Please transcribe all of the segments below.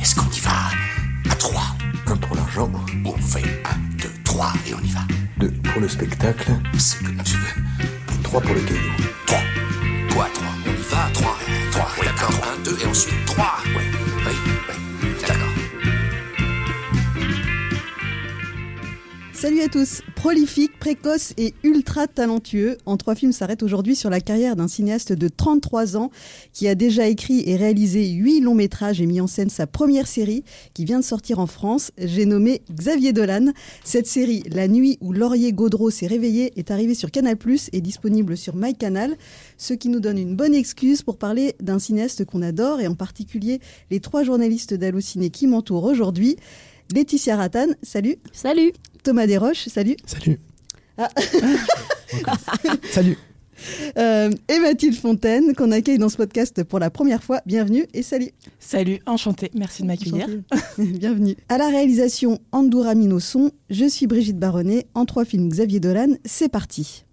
Est-ce qu'on y va à 3 Un pour l'argent, On fait 1, 2, 3 et on y va. deux pour le spectacle, C'est comme tu veux. trois pour le caillou. 3. Toi, 3. On y va, 3. 3. Oui, d'accord. 1, 2 et ensuite 3. Oui, oui, oui. D'accord. Salut à tous Prolifique, précoce et ultra talentueux, En trois films s'arrête aujourd'hui sur la carrière d'un cinéaste de 33 ans qui a déjà écrit et réalisé 8 longs métrages et mis en scène sa première série qui vient de sortir en France. J'ai nommé Xavier Dolan. Cette série, La nuit où Laurier Gaudreau s'est réveillé, est arrivée sur Canal+, et disponible sur MyCanal, ce qui nous donne une bonne excuse pour parler d'un cinéaste qu'on adore et en particulier les trois journalistes d'Allociné qui m'entourent aujourd'hui. Laetitia Ratan, salut. Salut Thomas Desroches, salut. Salut. Ah. Salut. Euh, et Mathilde Fontaine, qu'on accueille dans ce podcast pour la première fois. Bienvenue et salut. Salut, enchanté, merci de m'accueillir. Enchantée. Bienvenue. À la réalisation, Andoura Minosson. Je suis Brigitte Baronnet. En trois films, Xavier Dolan. C'est parti.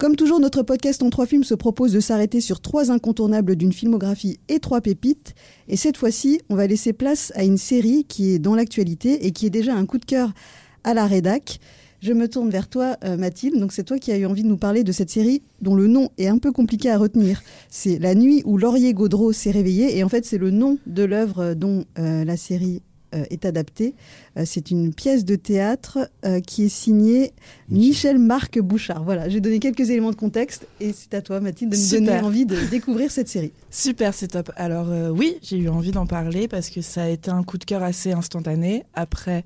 Comme toujours, notre podcast en trois films se propose de s'arrêter sur trois incontournables d'une filmographie et trois pépites. Et cette fois-ci, on va laisser place à une série qui est dans l'actualité et qui est déjà un coup de cœur à la rédac. Je me tourne vers toi, euh, Mathilde. Donc, c'est toi qui as eu envie de nous parler de cette série dont le nom est un peu compliqué à retenir. C'est La nuit où Laurier Gaudreau s'est réveillé. Et en fait, c'est le nom de l'œuvre dont euh, la série est adaptée. Euh, c'est une pièce de théâtre euh, qui est signée Michel Marc Bouchard. Voilà, j'ai donné quelques éléments de contexte et c'est à toi, Mathilde, de Super. donner envie de découvrir cette série. Super, c'est top. Alors euh, oui, j'ai eu envie d'en parler parce que ça a été un coup de cœur assez instantané. Après,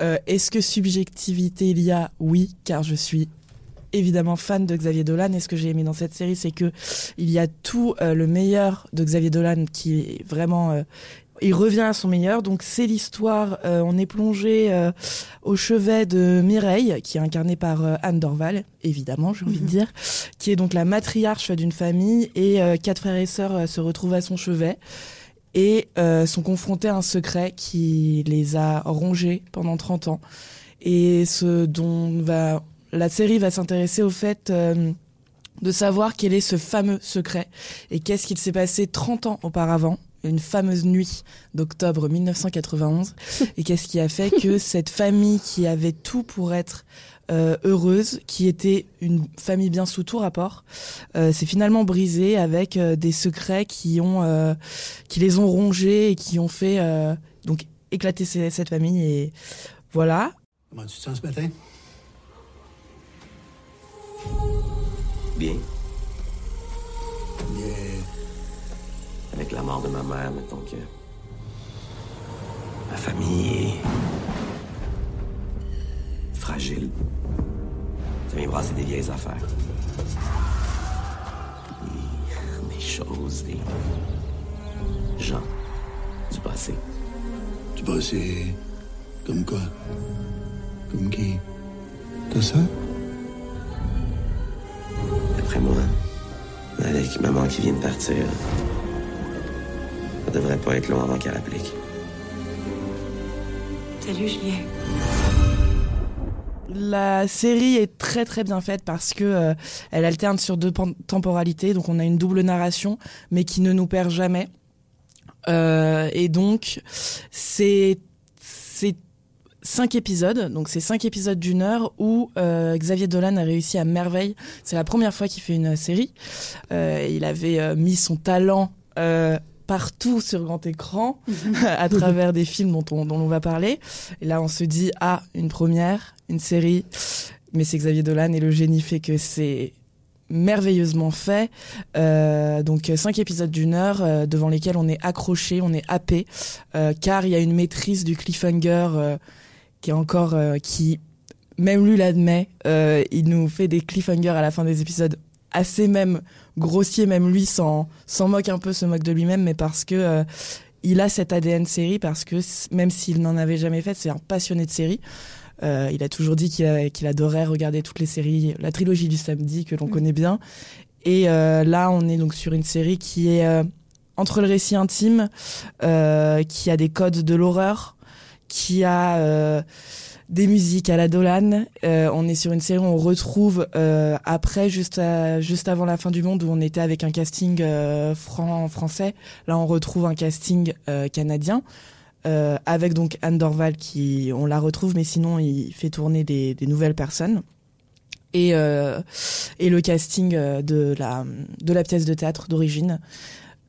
euh, est-ce que subjectivité il y a? Oui, car je suis évidemment fan de Xavier Dolan et ce que j'ai aimé dans cette série c'est que il y a tout euh, le meilleur de Xavier Dolan qui est vraiment euh, il revient à son meilleur. Donc c'est l'histoire euh, on est plongé euh, au chevet de Mireille qui est incarnée par euh, Anne Dorval évidemment j'ai envie de dire qui est donc la matriarche d'une famille et quatre frères et sœurs se retrouvent à son chevet et sont confrontés à un secret qui les a rongés pendant 30 ans. Et ce dont va la série va s'intéresser au fait de savoir quel est ce fameux secret et qu'est-ce qu'il s'est passé 30 ans auparavant une fameuse nuit d'octobre 1991 et qu'est-ce qui a fait que cette famille qui avait tout pour être euh, heureuse, qui était une famille bien sous tout rapport, euh, s'est finalement brisée avec euh, des secrets qui ont, euh, qui les ont rongés et qui ont fait euh, donc éclater ces- cette famille et voilà. Comment tu te sens ce matin? Bien. Bien. Avec la mort de ma mère, mettons que. Ma famille est. fragile. Ça vient brasser des vieilles affaires. Des, des choses, des. gens. Du passé. Du passé. Comme quoi? Comme qui? Ta sœur D'après moi, avec maman qui vient de partir, ça devrait pas être long avant qu'elle applique. Salut Julien. La série est très très bien faite parce que euh, elle alterne sur deux temporalités, donc on a une double narration, mais qui ne nous perd jamais. Euh, et donc c'est c'est cinq épisodes, donc c'est cinq épisodes d'une heure où euh, Xavier Dolan a réussi à merveille. C'est la première fois qu'il fait une série. Euh, il avait euh, mis son talent euh, partout sur grand écran à travers des films dont on, dont on va parler. Et là, on se dit ah une première, une série, mais c'est Xavier Dolan et le génie fait que c'est merveilleusement fait. Euh, donc cinq épisodes d'une heure euh, devant lesquels on est accroché, on est happé, euh, car il y a une maîtrise du cliffhanger qui est encore qui même lui l'admet. Il nous fait des cliffhangers à la fin des épisodes assez même grossier, même lui s'en moque un peu, se moque de lui-même, mais parce que euh, il a cet ADN série, parce que même s'il n'en avait jamais fait, c'est un passionné de série. Euh, il a toujours dit qu'il qu'il adorait regarder toutes les séries, la trilogie du samedi que l'on connaît bien. Et euh, là, on est donc sur une série qui est euh, entre le récit intime, qui a des codes de l'horreur, qui a des musiques à la Dolan. Euh, on est sur une série où on retrouve euh, après, juste à- juste avant la fin du monde, où on était avec un casting euh, français. Là, on retrouve un casting euh, canadien. euh, avec donc Anne Dorval qui on la retrouve mais sinon il fait tourner des, nouvelles personnes et euh, et le casting euh, de la de la pièce de théâtre d'origine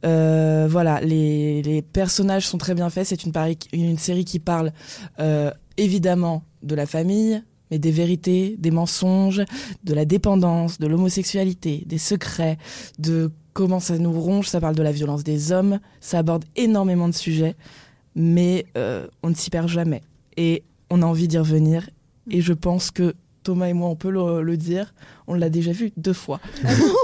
euh, voilà, les, personnages sont très bien faits. C'est une, série qui parle euh, évidemment de la famille, mais des vérités, des mensonges, de la dépendance, de l'homosexualité, des secrets, de comment ça nous ronge. Ça parle de la violence des hommes. Ça aborde énormément de sujets, mais euh, on ne s'y perd jamais. Et on a envie d'y revenir. Et je pense que Thomas et moi, on peut le, le dire. On l'a déjà vu deux fois.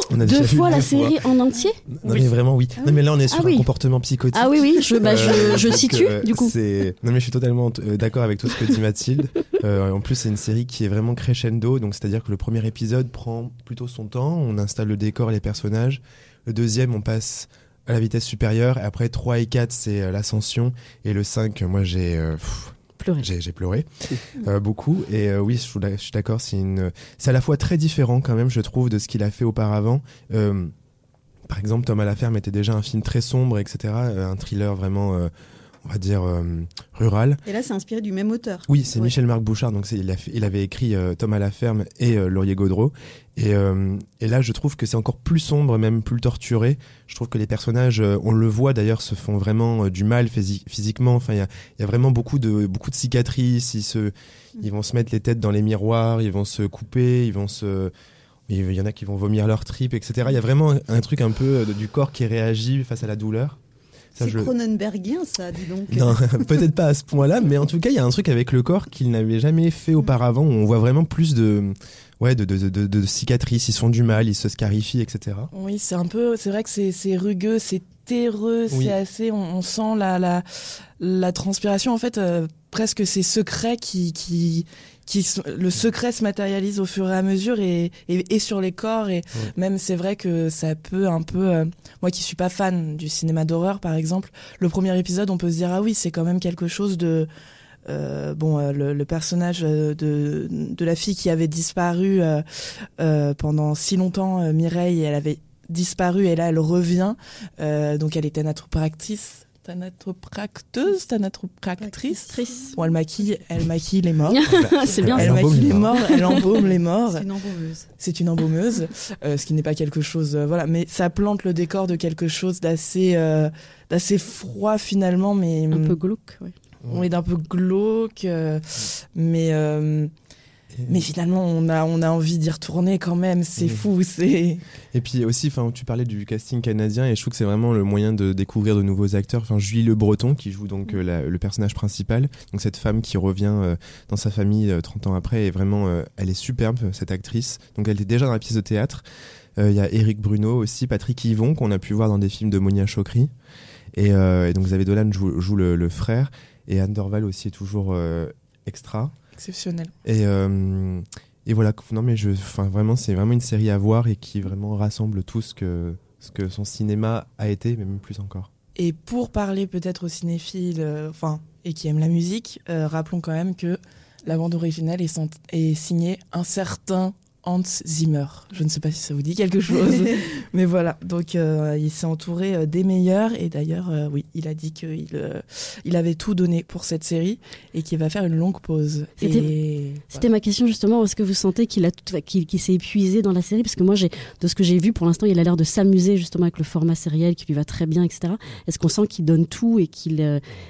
On a Deux déjà vu fois la deux série en entier Non mais vraiment oui. Non mais là on est sur Ah oui. un comportement psychotique. Ah oui, oui, je, bah, je, Euh, je situe euh, du coup. Non mais je suis totalement euh, d'accord avec tout ce que dit Mathilde. Euh, en plus c'est une série qui est vraiment crescendo, donc c'est-à-dire que le premier épisode prend plutôt son temps, on installe le décor et les personnages. Le deuxième on passe à la vitesse supérieure, et après 3 et 4 c'est l'ascension, et le 5 moi j'ai... euh, j'ai pleuré euh, beaucoup. Et euh, oui je suis d'accord c'est une à la fois très différent quand même je trouve de ce qu'il a fait auparavant. Euh, par exemple Thomas la ferme était déjà un film très sombre etc un thriller vraiment on va dire euh, rural. Et là, c'est inspiré du même auteur. oui c'est Ouais. Michel Marc Bouchard donc il, a fait- il avait écrit euh, Thomas la ferme et euh, Laurier Gaudreau. Et, euh, et là je trouve que c'est encore plus sombre même plus torturé. Je trouve que les personnages euh, on le voit d'ailleurs se font vraiment du mal physi- physiquement. Enfin il y a, il y a vraiment beaucoup de beaucoup de cicatrices. Ils se ils vont se mettre les têtes dans les miroirs ils vont se couper ils vont se il y en a qui vont vomir leurs tripes etc il y a vraiment un, un truc un peu du corps qui réagit face à la douleur C'est je- Cronenbergien, ça, dis donc. non, peut-être pas à ce point-là, mais en tout cas, il y a un truc avec le corps qu'il n'avait jamais fait auparavant, où on voit vraiment plus de, ouais, de, de, de, cicatrices, ils se font du mal, ils se scarifient, etc. Oui, c'est un peu, c'est vrai que c'est c'est rugueux, c'est terreux, Oui. c'est assez, on, on sent la, la, la transpiration, en fait, euh, presque ces secrets qui, qui, qui, le secret se matérialise au fur et à mesure et, et, et sur les corps et même c'est vrai que ça peut un peu, euh, moi qui suis pas fan du cinéma d'horreur par exemple, le premier épisode on peut se dire ah oui c'est quand même quelque chose de euh, bon, euh, le, le personnage euh, de, de la fille qui avait disparu pendant si longtemps, Mireille, elle avait disparu et là elle revient. Donc elle était tanatropractrice, tanatropracteuse, tanatropractrice. Triste. Bon, elle maquille, elle maquille les morts. C'est bien. Elle Elle maquille les morts. elle embaume les morts. C'est une embaumeuse. C'est une embaumeuse, euh, ce qui n'est pas quelque chose, euh, voilà, mais ça plante le décor de quelque chose d'assez, euh, d'assez froid finalement, mais Un peu glauque. ouais. on est d'un peu glauque, euh, mais euh, mais finalement on a on a envie d'y retourner quand même. C'est fou, c'est Et puis aussi, enfin, tu parlais du casting canadien et je trouve que c'est vraiment le moyen de découvrir de nouveaux acteurs. Enfin, Julie Le Breton qui joue donc euh, la- le personnage principal, donc cette femme qui revient euh, dans sa famille euh, 30 ans après et vraiment, euh, elle est superbe cette actrice. Donc elle était déjà dans la pièce de théâtre. Euh, Il y a Éric Bruno aussi, Patrick Yvon qu'on a pu voir dans des films de Monia Chokri. Et, euh, et donc Xavier Dolan joue, joue le, le frère et Anne Dorval aussi est toujours euh, extra. Exceptionnel. Et, euh, et voilà, non mais je, vraiment, c'est vraiment une série à voir et qui vraiment rassemble tout ce que, ce que son cinéma a été, mais même plus encore. Et pour parler peut-être aux cinéphiles, euh, et qui aiment la musique, euh, rappelons quand même que la bande originale est, est signée un certain Hans Zimmer. Je ne sais pas si ça vous dit quelque chose, mais voilà. Donc euh, il s'est entouré euh, des meilleurs et d'ailleurs, euh, oui, il a dit qu'il il avait tout donné pour cette série et qu'il va faire une longue pause. C'était- ma question justement. Est-ce que vous sentez qu'il a qu'il s'est épuisé dans la série? Parce que moi, de ce que j'ai vu pour l'instant, il a l'air de s'amuser justement avec le format sériel qui lui va très bien, etc. Est-ce qu'on sent qu'il donne tout et qu'il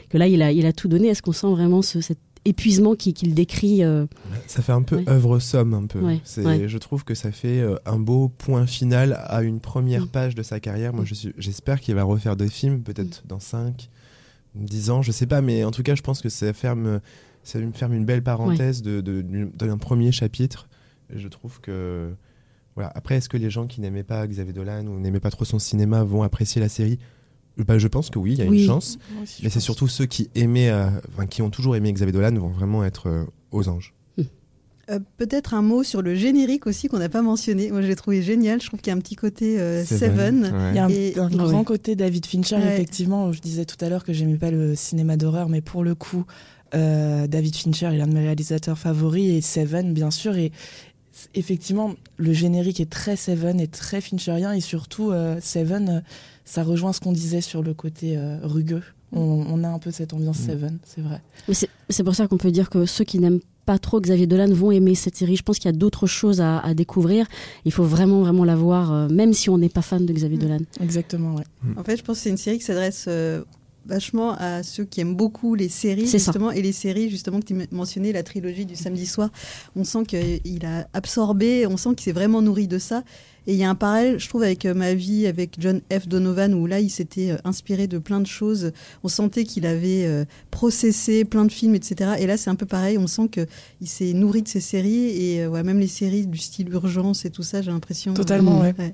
que là, il a il a tout donné? Est-ce qu'on sent vraiment ce, cet épuisement qui- qu'il décrit euh, Ça fait un peu Ouais. œuvre somme un peu. Ouais, C'est, ouais. Je trouve que ça fait euh, un beau point final à une première Mm. page de sa carrière. Moi, Mm. je j'espère qu'il va refaire des films, peut-être dans 5, 10 ans, je sais pas, mais en tout cas, je pense que ça ferme, ça me ferme une belle parenthèse de, de- d'un premier chapitre. Et je trouve que. Voilà. Après, est-ce que les gens qui n'aimaient pas Xavier Dolan ou n'aimaient pas trop son cinéma vont apprécier la série? Bah, Je pense que oui, il y a Oui. une chance. Aussi, Mais c'est surtout ceux qui aimaient, euh, enfin, qui ont toujours aimé Xavier Dolan vont vraiment être euh, aux anges. Euh, Peut-être un mot sur le générique aussi qu'on n'a pas mentionné. Moi, je l'ai trouvé génial. Je trouve qu'il y a un petit côté euh, Seven. Ouais. Il y a un, Et- un Ouais. grand côté David Fincher, Ouais. effectivement. Je disais tout à l'heure que j'aimais pas le cinéma d'horreur, mais pour le coup, Euh, David Fincher est l'un de mes réalisateurs favoris et Seven, bien sûr. Et effectivement, le générique est très Seven et très Fincherien. Et surtout, euh, Seven, euh, ça rejoint ce qu'on disait sur le côté euh, rugueux. On, on a un peu cette ambiance Mm. Seven, c'est vrai. Mais c'est c'est pour ça qu'on peut dire que ceux qui n'aiment pas trop Xavier Dolan vont aimer cette série. Je pense qu'il y a d'autres choses à, à découvrir. Il faut vraiment, vraiment la voir, euh, même si on n'est pas fan de Xavier Mm. Dolan. Exactement, ouais. En fait, je pense que c'est une série qui s'adresse euh, vachement à ceux qui aiment beaucoup les séries, C'est ça. justement, et les séries, justement, que tu mentionnais, la trilogie du samedi soir. On sent qu'il a absorbé, on sent qu'il s'est vraiment nourri de ça. Et il y a un parallèle, je trouve, avec euh, ma vie, avec John F. Donovan, où là, il s'était euh, inspiré de plein de choses. On sentait qu'il avait euh, processé plein de films, etc. Et là, c'est un peu pareil. On sent qu'il s'est nourri de ces séries, et ouais, même les séries du style urgence et tout ça, j'ai l'impression. Totalement, euh, ouais.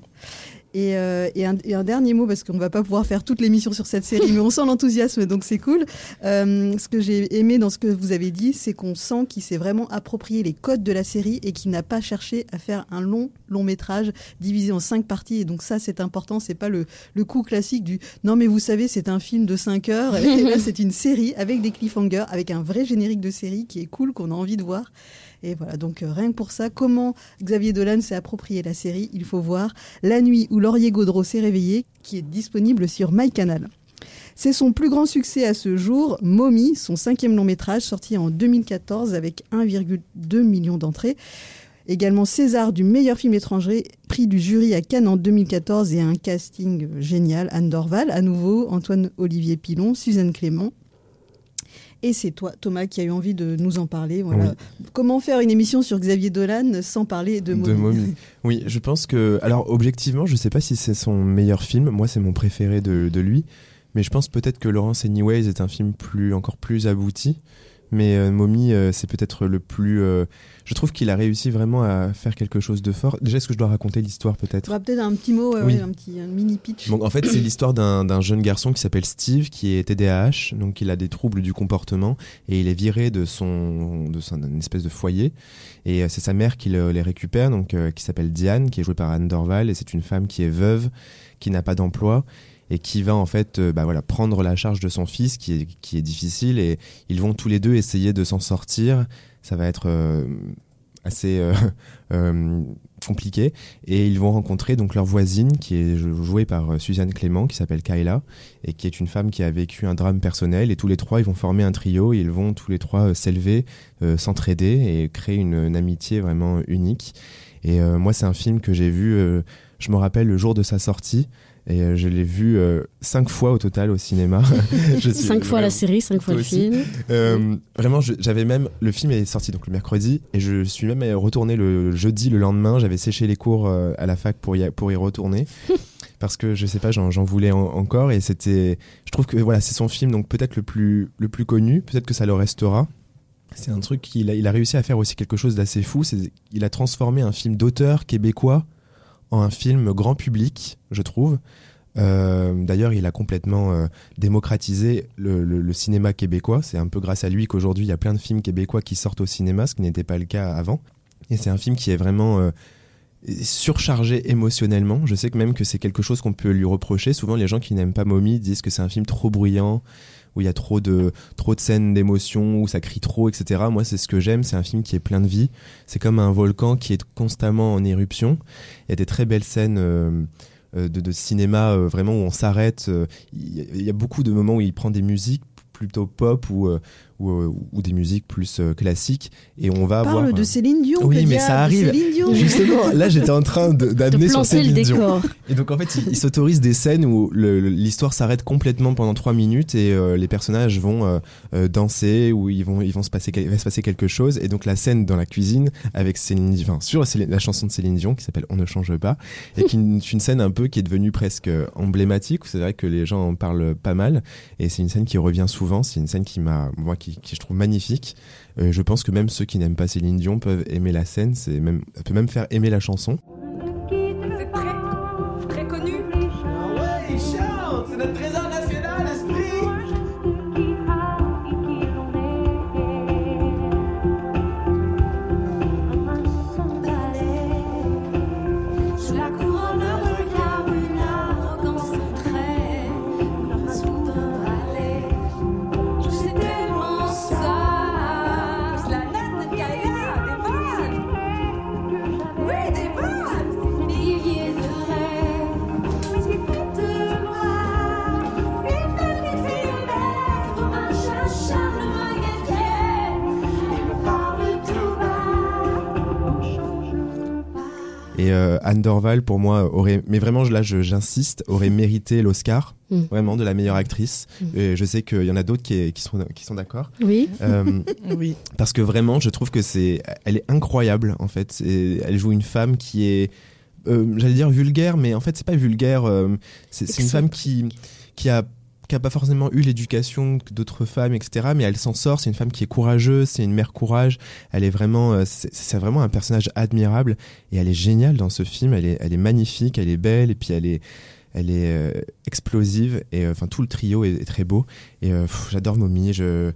Et, euh, et un dernier mot, parce qu'on ne va pas pouvoir faire toute l'émission sur cette série, mais on sent l'enthousiasme, donc c'est cool. Euh, ce que j'ai aimé dans ce que vous avez dit, c'est qu'on sent qu'il s'est vraiment approprié les codes de la série et qu'il n'a pas cherché à faire un long long métrage divisé en cinq parties. Et donc ça, c'est important. C'est pas le, le coup classique du non, mais vous savez, c'est un film de 5 heures. Et là, c'est une série avec des cliffhangers, avec un vrai générique de série qui est cool, qu'on a envie de voir. Et voilà, donc euh, rien que pour ça, comment Xavier Dolan s'est approprié la série, il faut voir La nuit où Laurier Gaudreau s'est réveillé, qui est disponible sur MyCanal. C'est son plus grand succès à ce jour, Mommy, son cinquième long métrage, sorti en 2014 avec 1,2 million d'entrées. Également César du meilleur film étranger, prix du jury à Cannes en 2014 et un casting génial. Anne Dorval, à nouveau, Antoine Olivier Pilon, Suzanne Clément. Et c'est toi, Thomas, qui a eu envie de nous en parler. Voilà. Comment faire une émission sur Xavier Dolan sans parler de Mommy, De Mommy. Oui, je pense que. Alors, objectivement, je sais pas si c'est son meilleur film. Moi, c'est mon préféré de, de lui. Mais je pense peut-être que Laurence Anyways est un film plus, encore plus abouti. Mais euh, Mommy, euh, c'est peut-être le plus. euh, je trouve qu'il a réussi vraiment à faire quelque chose de fort. Déjà, est-ce que je dois raconter l'histoire peut-être? Auras peut-être un petit mot, ouais, Oui. ouais, un petit un mini pitch. Donc en fait, c'est l'histoire d'un jeune garçon qui s'appelle Steve, qui est TDAH, donc il a des troubles du comportement et il est viré de son de son une espèce de foyer. Et c'est sa mère qui le- les récupère, donc qui s'appelle Diane, qui est jouée par Anne Dorval, et c'est une femme qui est veuve, qui n'a pas d'emploi et qui va en fait euh, bah voilà prendre la charge de son fils qui est qui est difficile et ils vont tous les deux essayer de s'en sortir. Ça va être euh, assez euh, compliqué. Et ils vont rencontrer donc leur voisine qui est jou- jouée par Suzanne Clément qui s'appelle Kayla et qui est une femme qui a vécu un drame personnel. Et tous les trois ils vont former un trio. Et ils vont tous les trois s'élever s'entraider et créer une, amitié vraiment unique. Et moi c'est un film que j'ai vu je me rappelle le jour de sa sortie et euh, je l'ai vu euh, cinq fois au total au cinéma. Je suis Cinq fois la série, cinq fois le aussi. film. euh, vraiment, j'avais même le film est sorti donc le mercredi et je suis même retourné le jeudi le lendemain. J'avais séché les cours euh, à la fac pour y, pour y retourner parce que je sais pas, j'en voulais en- encore et c'était. Je trouve que voilà, c'est son film donc peut-être le plus le plus connu. Peut-être que ça le restera. C'est un truc qu'il a, il a réussi à faire aussi quelque chose d'assez fou. C'est il a transformé un film d'auteur québécois un film grand public, je trouve. Euh, D'ailleurs, il a complètement euh, démocratisé le cinéma québécois. C'est un peu grâce à lui qu'aujourd'hui, il y a plein de films québécois qui sortent au cinéma, ce qui n'était pas le cas avant. Et c'est un film qui est vraiment euh, surchargé émotionnellement. Je sais que même que c'est quelque chose qu'on peut lui reprocher. Souvent, les gens qui n'aiment pas Mommy disent que c'est un film trop bruyant, où il y a trop de, trop de scènes d'émotion, où ça crie trop, etc. Moi, c'est ce que j'aime. C'est un film qui est plein de vie. C'est comme un volcan qui est constamment en éruption. Il y a des très belles scènes. euh, euh, de, cinéma euh, vraiment où on s'arrête. Il y, y a beaucoup de moments où il prend des musiques plutôt pop ou, ou, euh, ou des musiques plus euh, classiques et on va Parle avoir de Céline Dion. Oui, mais ça arrive. Céline. Justement, là j'étais en train d'amener sur planter le Céline Dion. décor. Et donc en fait, il, il s'autorise des scènes où l'histoire s'arrête complètement pendant trois minutes et euh, les personnages vont euh, euh, danser ou ils vont ils vont se passer il va se passer quelque chose et donc la scène dans la cuisine avec Céline Dion, enfin sur Céline- la chanson de Céline Dion qui s'appelle On ne change pas et qui est une, une scène un peu qui est devenue presque emblématique. C'est vrai que les gens en parlent pas mal et c'est une scène qui revient souvent. C'est une scène qui m'a moi qui, qui je trouve magnifique. Euh, je pense que même ceux qui n'aiment pas Céline Dion peuvent aimer la scène. C'est même ça peut même faire aimer la chanson. C'est très, très connu. Ouais, il chante, c'est notre trésor euh, Anne Dorval, pour moi, aurait, mais vraiment là, j'insiste, aurait mérité l'Oscar, Mm. vraiment de la meilleure actrice. Mm. Et je sais qu'il y en a d'autres qui, qui sont, qui sont d'accord. Oui. Euh, Oui. parce que vraiment, je trouve que c'est, elle est incroyable en fait. Elle joue une femme qui est, euh, j'allais dire vulgaire, mais en fait c'est pas vulgaire. euh, c'est une femme qui, qui a qui a pas forcément eu l'éducation d'autres femmes, etc. Mais elle s'en sort. C'est une femme qui est courageuse. C'est une mère courage. Elle est vraiment, euh, c'est vraiment un personnage admirable et elle est géniale dans ce film. Elle est, elle est magnifique. Elle est belle et puis elle est, elle est euh, explosive et euh, enfin tout le trio est, très beau. Et j'adore Mommy. Je,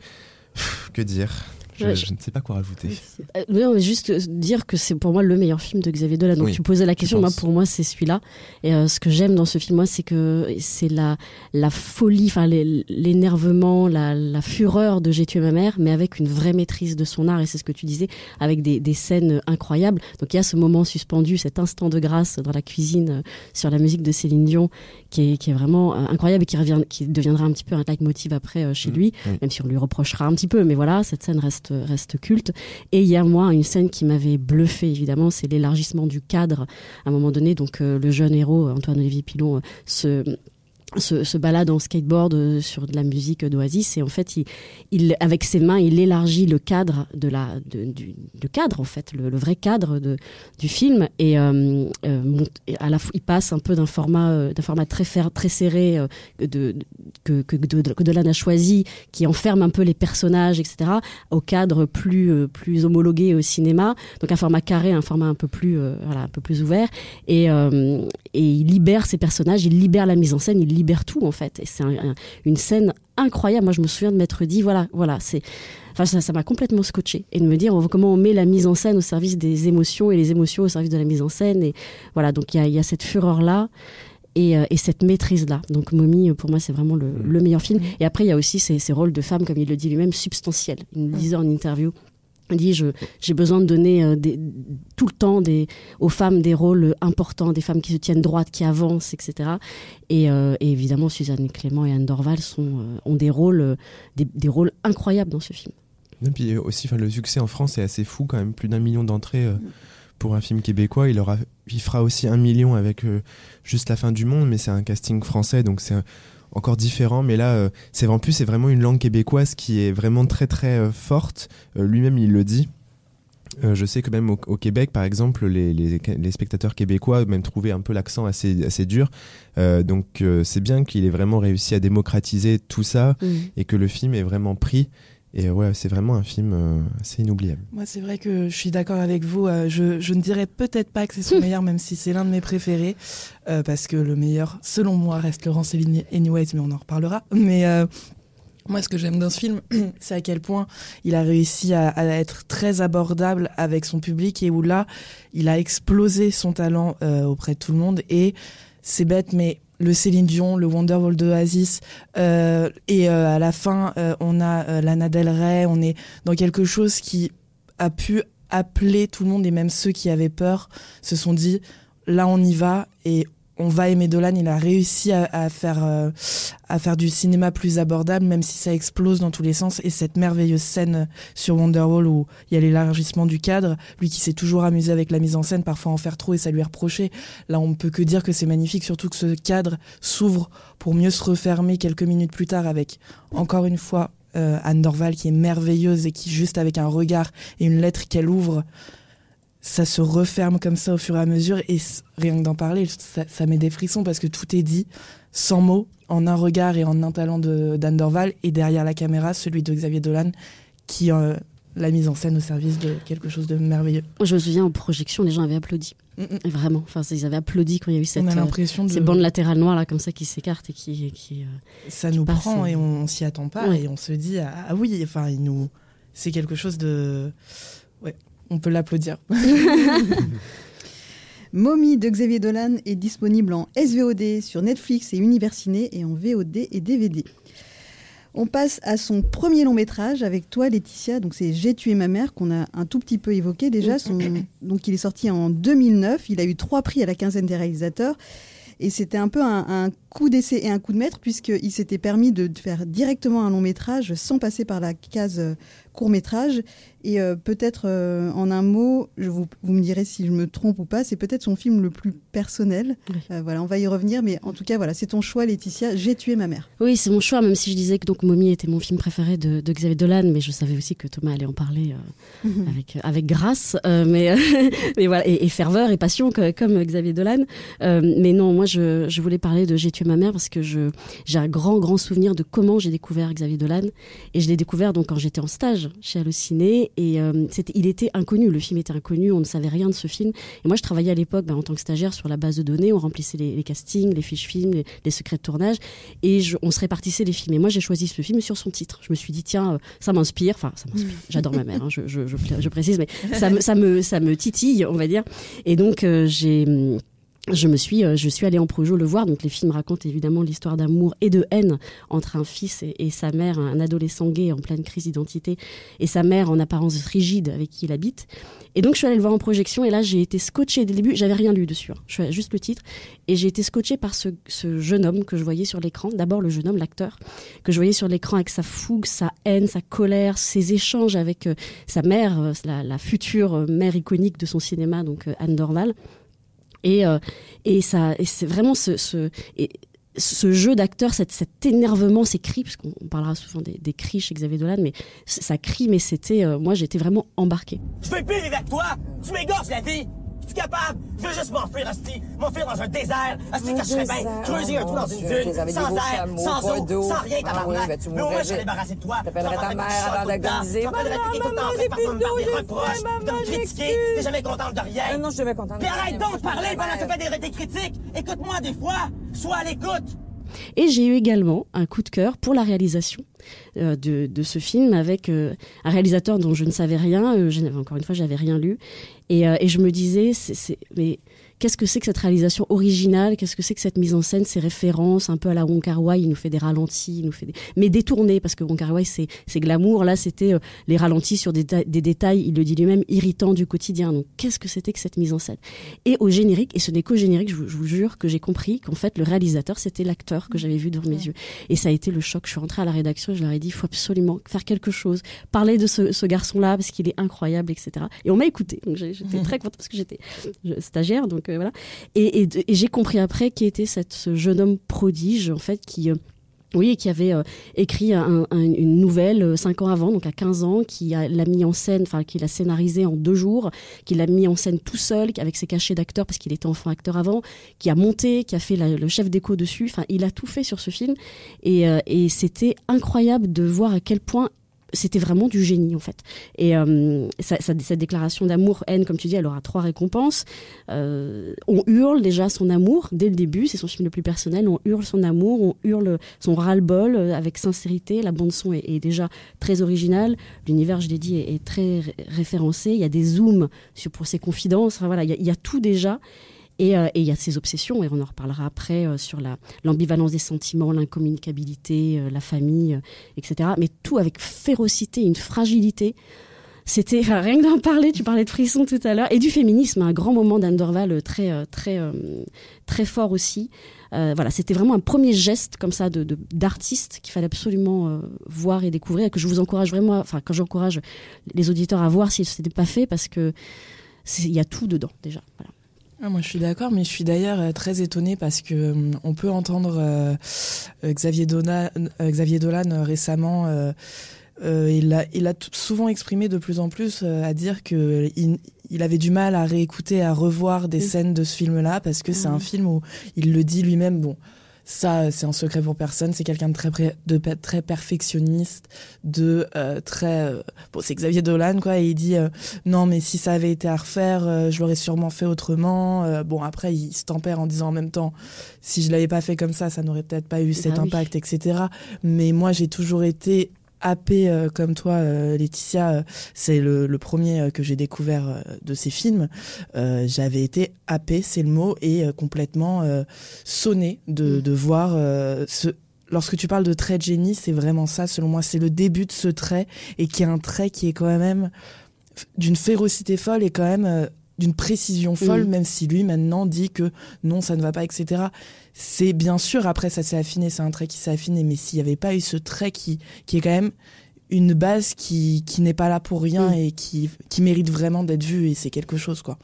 que dire je, Ouais, je ne sais pas quoi rajouter. Euh, non, mais juste euh, dire que c'est pour moi le meilleur film de Xavier Dolan. Donc Oui, tu posais la question, moi pour moi c'est celui-là. Et euh, ce que j'aime dans ce film, moi, c'est que c'est la la folie, enfin l'é- l'énervement, la, la fureur de J'ai tué ma mère, mais avec une vraie maîtrise de son art. Et c'est ce que tu disais, avec des, des scènes incroyables. Donc il y a ce moment suspendu, cet instant de grâce dans la cuisine euh, sur la musique de Céline Dion, qui est, qui est vraiment incroyable et qui revient, qui deviendra un petit peu un leitmotiv après chez Mm, lui, oui. même si on lui reprochera un petit peu. Mais voilà, cette scène reste reste culte. Et il y a moi une scène qui m'avait bluffé évidemment, c'est l'élargissement du cadre. À un moment donné, donc euh, le jeune héros Antoine Olivier Pilon euh, se se, balade en skateboard euh, sur de la musique d'Oasis et en fait il, avec ses mains il élargit le cadre de la du cadre en fait le, vrai cadre de du film et, euh, euh, à la il passe un peu d'un format d'un format très fer, très serré euh, que que, que Dolan a choisi qui enferme un peu les personnages etc au cadre plus plus homologué au cinéma. Donc un format carré un format un peu plus voilà un peu plus ouvert. Et et il libère ses personnages il libère la mise en scène il libère tout en fait. C'est un- un- une scène incroyable. Moi je me souviens de m'être dit voilà voilà c'est Enfin, ça m'a complètement scotché. Et de me dire comment on met la mise en scène au service des émotions et les émotions au service de la mise en scène. Et voilà donc il y a, cette fureur là et, euh, et cette maîtrise là donc Mommy euh, pour moi c'est vraiment le, le meilleur film. Et après il y a aussi ces, rôles de femmes comme il le dit lui-même substantiels. Il le disait en interview dit je j'ai besoin de donner euh, tout le temps des aux femmes des rôles importants des femmes qui se tiennent droites qui avancent etc et, euh, et évidemment Suzanne Clément et Anne Dorval sont euh, ont des rôles des, des rôles incroyables dans ce film. Et puis aussi, enfin, le succès en France est assez fou quand même, plus d'un million d'entrées pour un film québécois. Il aura, il fera aussi un million avec juste la fin du monde, mais c'est un casting français, donc c'est encore différent. Mais là, euh, c'est en plus c'est vraiment une langue québécoise qui est vraiment très très euh, forte. Euh, Lui-même, il le dit. Euh, je sais que même au, au Québec, par exemple, les, les, les spectateurs québécois même trouvaient un peu l'accent assez, assez dur. Euh, donc euh, c'est bien qu'il ait vraiment réussi à démocratiser tout ça et que le film est vraiment pris. Et ouais, c'est vraiment un film euh, assez inoubliable. Moi, c'est vrai que je suis d'accord avec vous. euh, je, je ne dirais peut-être pas que c'est son meilleur, même si c'est l'un de mes préférés, euh, parce que le meilleur, selon moi, reste Laurent Sevigny anyways, mais on en reparlera. Mais euh, moi, ce que j'aime dans ce film, c'est à quel point il a réussi à, à être très abordable avec son public et où là, il a explosé son talent euh, auprès de tout le monde. Et c'est bête, mais le Céline Dion, le Wonderwall de Oasis, euh, et euh, à la fin, euh, on a euh, Lana Del Rey, on est dans quelque chose qui a pu appeler tout le monde et même ceux qui avaient peur se sont dit là on y va et on va aimer Dolan. Il a réussi à, faire euh, à faire du cinéma plus abordable, même si ça explose dans tous les sens. Et cette merveilleuse scène sur Wonderwall où il y a l'élargissement du cadre, lui qui s'est toujours amusé avec la mise en scène, parfois en faire trop et ça lui est reproché. Là, on ne peut que dire que c'est magnifique, surtout que ce cadre s'ouvre pour mieux se refermer quelques minutes plus tard avec encore une fois euh, Anne Dorval qui est merveilleuse et qui juste avec un regard et une lettre qu'elle ouvre ça se referme comme ça au fur et à mesure et rien que d'en parler ça, ça met des frissons parce que tout est dit sans mots en un regard et en un talent d'Anne Dorval et derrière la caméra celui de Xavier Dolan qui euh, l'a mise en scène au service de quelque chose de merveilleux. Je me souviens en projection les gens avaient applaudi. Mm, mm. Vraiment. Enfin ils avaient applaudi quand il y a eu cette on a euh, l'impression de ces bandes latérales noires là comme ça qui s'écartent et qui, qui euh, ça qui nous passe, prend euh, et on, on s'y attend pas Ouais. et on se dit ah, ah oui enfin il nous c'est quelque chose de ouais on peut l'applaudir Mommy de Xavier Dolan est disponible en SVOD sur Netflix et Universiné et en VOD et DVD. On passe à son premier long métrage avec toi, Laetitia. Donc c'est J'ai tué ma mère qu'on a un tout petit peu évoqué déjà. Son- donc il est sorti en 2009. Il a eu trois prix à la quinzaine des réalisateurs. Et c'était un peu un, un coup d'essai et un coup de maître, puisqu'il s'était permis de de faire directement un long métrage sans passer par la case euh, court métrage. Et euh, peut-être euh, en un mot, je vous, vous me direz si je me trompe ou pas, c'est peut-être son film le plus personnel. Oui. Euh, voilà, on va y revenir, mais en tout cas, voilà, c'est ton choix, Laetitia. J'ai tué ma mère. Oui, c'est mon choix, même si je disais que donc Mommy était mon film préféré de, de Xavier Dolan, mais je savais aussi que Thomas allait en parler euh, avec, avec grâce, mais, mais voilà, et, et ferveur et passion que- comme Xavier Dolan. Mais non, moi je, je voulais parler de J'ai tué ma mère parce que j'ai un grand grand souvenir de comment j'ai découvert Xavier Dolan et je l'ai découvert donc quand j'étais en stage chez Allociné et euh, il était inconnu, le film était inconnu, on ne savait rien de ce film et moi je travaillais à l'époque bah, en tant que stagiaire sur la base de données, on remplissait les, les castings, les fiches films, les, les secrets de tournage et je- on se répartissait les films et moi j'ai choisi ce film sur son titre. Je me suis dit tiens euh, ça m'inspire, enfin ça m'inspire. J'adore ma mère, hein, je, je, je, je précise, mais ça me ça me ça me titille on va dire et donc euh, j'ai hum, je me suis, euh, je suis allée en projo le voir. Donc les films racontent évidemment l'histoire d'amour et de haine entre un fils et, sa mère, un adolescent gay en pleine crise d'identité, et sa mère en apparence rigide avec qui il habite. Et donc je suis allée le voir en projection et là j'ai été scotchée dès le début. J'avais rien lu dessus, hein. je suis juste le titre, et j'ai été scotchée par ce, ce jeune homme que je voyais sur l'écran. D'abord le jeune homme, l'acteur, que je voyais sur l'écran avec sa fougue, sa haine, sa colère, ses échanges avec euh, sa mère, euh, la, la future mère iconique de son cinéma, donc Anne Dorval. Et, euh, et ça, c'est vraiment ce, ce, jeu d'acteur, cet, énervement, ces cris, parce qu'on on parlera souvent des, cris chez Xavier Dolan, mais ça crie, mais c'était, euh, moi j'étais vraiment embarquée. Je veux plus avec toi! Tu m'égorges la vie! Suis capable! Je veux juste m'enfuir, Asti! M'enfuir dans un désert! Asti, que je serais bien! Creuser un trou dans une dune! Sans air, sans eau, sans rien, tabarnak! Mais au moins, je suis débarrassé de toi! T'appellerais ta mère avant d'agoniser. T'appellerais tes tout le temps en train de faire des reproches, de me critiquer! T'es jamais contente de rien! Non, je suis jamais contente. Puis arrête donc de parler pendant que tu fais des critiques! Écoute-moi des fois! Sois à l'écoute! Et j'ai eu également un coup de cœur pour la réalisation euh, de, ce film avec euh, un réalisateur dont je ne savais rien. euh, encore une fois, j'avais rien lu. Et, je me disais, mais qu'est-ce que c'est que cette réalisation originale? Qu'est-ce que c'est que cette mise en scène, ces références un peu à la Wong Kar Wai? Il nous fait des ralentis, il nous fait des... mais détournés parce que Wong Kar Wai c'est, c'est glamour. Là, c'était euh, les ralentis sur des, des détails. Il le dit lui-même, irritants du quotidien. Donc, qu'est-ce que c'était que cette mise en scène? Et au générique, et ce n'est qu'au générique, je vous, je vous jure que j'ai compris qu'en fait le réalisateur c'était l'acteur que j'avais vu devant mes yeux. Et ça a été le choc. Je suis rentrée à la rédaction et je leur ai dit, il faut absolument faire quelque chose, parler de ce, ce garçon-là parce qu'il est incroyable, etc. Et on m'a écouté. Donc j'étais très contente parce que j'étais stagiaire, donc euh, voilà. Et, j'ai compris après qui était ce jeune homme prodige en fait qui euh, oui, qui avait euh, écrit un- un- une nouvelle cinq ans avant, donc à 15 ans, qui l'a mis en scène, enfin qui l'a scénarisé en deux jours, qui l'a mis en scène tout seul, avec ses cachets d'acteur parce qu'il était enfant acteur avant, qui a monté, qui a fait le chef d'écho dessus. Enfin, il a tout fait sur ce film et c'était incroyable de voir à quel point c'était vraiment du génie en fait. Et euh, cette déclaration d'amour, haine, comme tu dis, elle aura trois récompenses. Euh, on hurle déjà son amour dès le début, c'est son film le plus personnel. On hurle son amour, on hurle son ras-le-bol euh, avec sincérité. La bande son est, déjà très originale. L'univers, je l'ai dit, est, très ré- référencé. Il y a des zooms sur pour ses confidences. Voilà, il y a tout déjà. Et, euh, et il y a ses obsessions, et on en reparlera après euh, sur la- l'ambivalence des sentiments, l'incommunicabilité, euh, la famille, etc. Mais tout avec férocité, une fragilité. C'était rien que d'en parler. Tu parlais de frisson tout à l'heure et du féminisme, un grand moment d'Anne Dorval très très très fort aussi. Voilà, c'était vraiment un premier geste comme ça de d'artiste qu'il fallait absolument voir et découvrir et que je vous encourage vraiment, enfin quand j'encourage les auditeurs à voir si ce n'était pas fait parce que il y a tout dedans déjà. Ah, moi, je suis d'accord, mais je suis d'ailleurs euh, très étonnée parce que hum, on peut entendre euh, euh, Xavier, Dolan, euh, Xavier Dolan euh, récemment. euh, euh, il a, il a souvent exprimé de plus en plus euh, à dire que il, il avait du mal à réécouter, à revoir des scènes de ce film-là parce que c'est un film où il le dit lui-même. Bon, ça, c'est un secret pour personne. C'est quelqu'un de très, de très perfectionniste, de euh, très. euh, bon, c'est Xavier Dolan, quoi. Et il dit euh, non, mais si ça avait été à refaire, euh, je l'aurais sûrement fait autrement. Euh, bon, après, il se tempère en disant en même temps, si je l'avais pas fait comme ça, ça n'aurait peut-être pas eu cet Bah oui. impact, etc. Mais moi, j'ai toujours été happée euh, comme toi, euh, Laetitia. euh, c'est le, le premier que j'ai découvert de ces films. J'avais été happée, c'est le mot, et complètement sonnée de, Mm. de voir ce. Lorsque tu parles de trait de génie, c'est vraiment ça, selon moi. C'est le début de ce trait, et qui est un trait qui est quand même d'une férocité folle et quand même d'une précision folle, Mm. même si lui maintenant dit que non, ça ne va pas, etc. C'est bien sûr, après ça s'est affiné, c'est un trait qui s'est affiné, mais s'il n'y avait pas eu ce trait qui, qui est quand même une base qui, qui n'est pas là pour rien Mm. et qui, qui mérite vraiment d'être vue, et c'est quelque chose, quoi.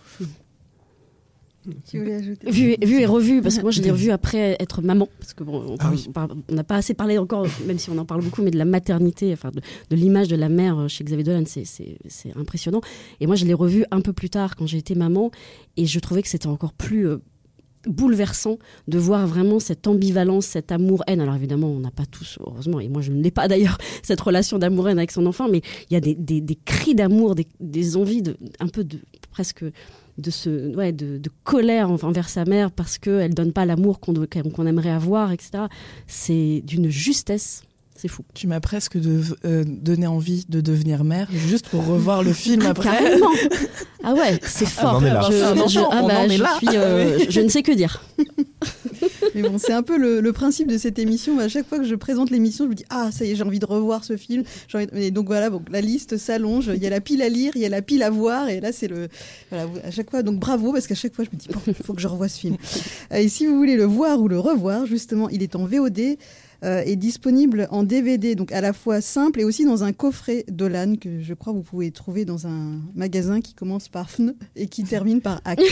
Tu voulais ajouter Vu, vu et revu, parce que moi je l'ai revu après être maman, parce que bon, on Ah on n'a pas assez parlé encore, même si on en parle beaucoup, mais de la maternité, enfin de, de l'image de la mère chez Xavier Dolan, c'est- c'est c'est impressionnant. Et moi je l'ai revu un peu plus tard quand j'ai été maman, et je trouvais que c'était encore plus euh, bouleversant de voir vraiment cette ambivalence, cet amour-haine. Alors évidemment, on n'a pas tous, heureusement, et moi je ne l'ai pas d'ailleurs, cette relation d'amour-haine avec son enfant, mais il y a des, des- des cris d'amour, des, des envies de, un peu de presque de ce ouais, de, de colère envers sa mère parce qu'elle donne pas l'amour qu'on qu'on aimerait avoir, etc. C'est d'une justesse, c'est fou. Tu m'as presque de- euh, donné envie de devenir mère, juste pour revoir le film Ah, après. carrément Ah ouais, c'est fort. on en est là. Je, C'est un je- enfant, ah on bah, en est je là. suis, euh, je ne sais que dire. Mais bon, c'est un peu le, principe de cette émission. À chaque fois que je présente l'émission, je me dis Ah, ça y est, j'ai envie de revoir ce film. Et donc voilà, la liste s'allonge. Il y a la pile à lire, il y a la pile à voir. Et là, c'est le. Voilà, à chaque fois, donc bravo, parce qu'à chaque fois, je me dis Bon, il faut que je revoie ce film. Euh, Et si vous voulez le voir ou le revoir, justement, il est en VOD. Euh, est disponible en DVD, donc à la fois simple et aussi dans un coffret Dolan que je crois vous pouvez trouver dans un magasin qui commence par FN et qui termine par AC.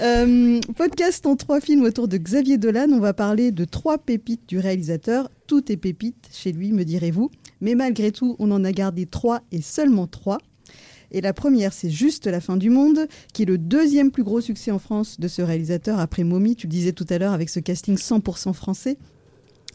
Euh, podcast en trois films autour de Xavier Dolan. On va parler de trois pépites du réalisateur. Tout est pépite chez lui, me direz-vous. Mais malgré tout, on en a gardé trois et seulement trois. Et la première, c'est Juste la fin du monde, qui est le deuxième plus gros succès en France de ce réalisateur après Mommy. Tu le disais tout à l'heure avec ce casting 100% français.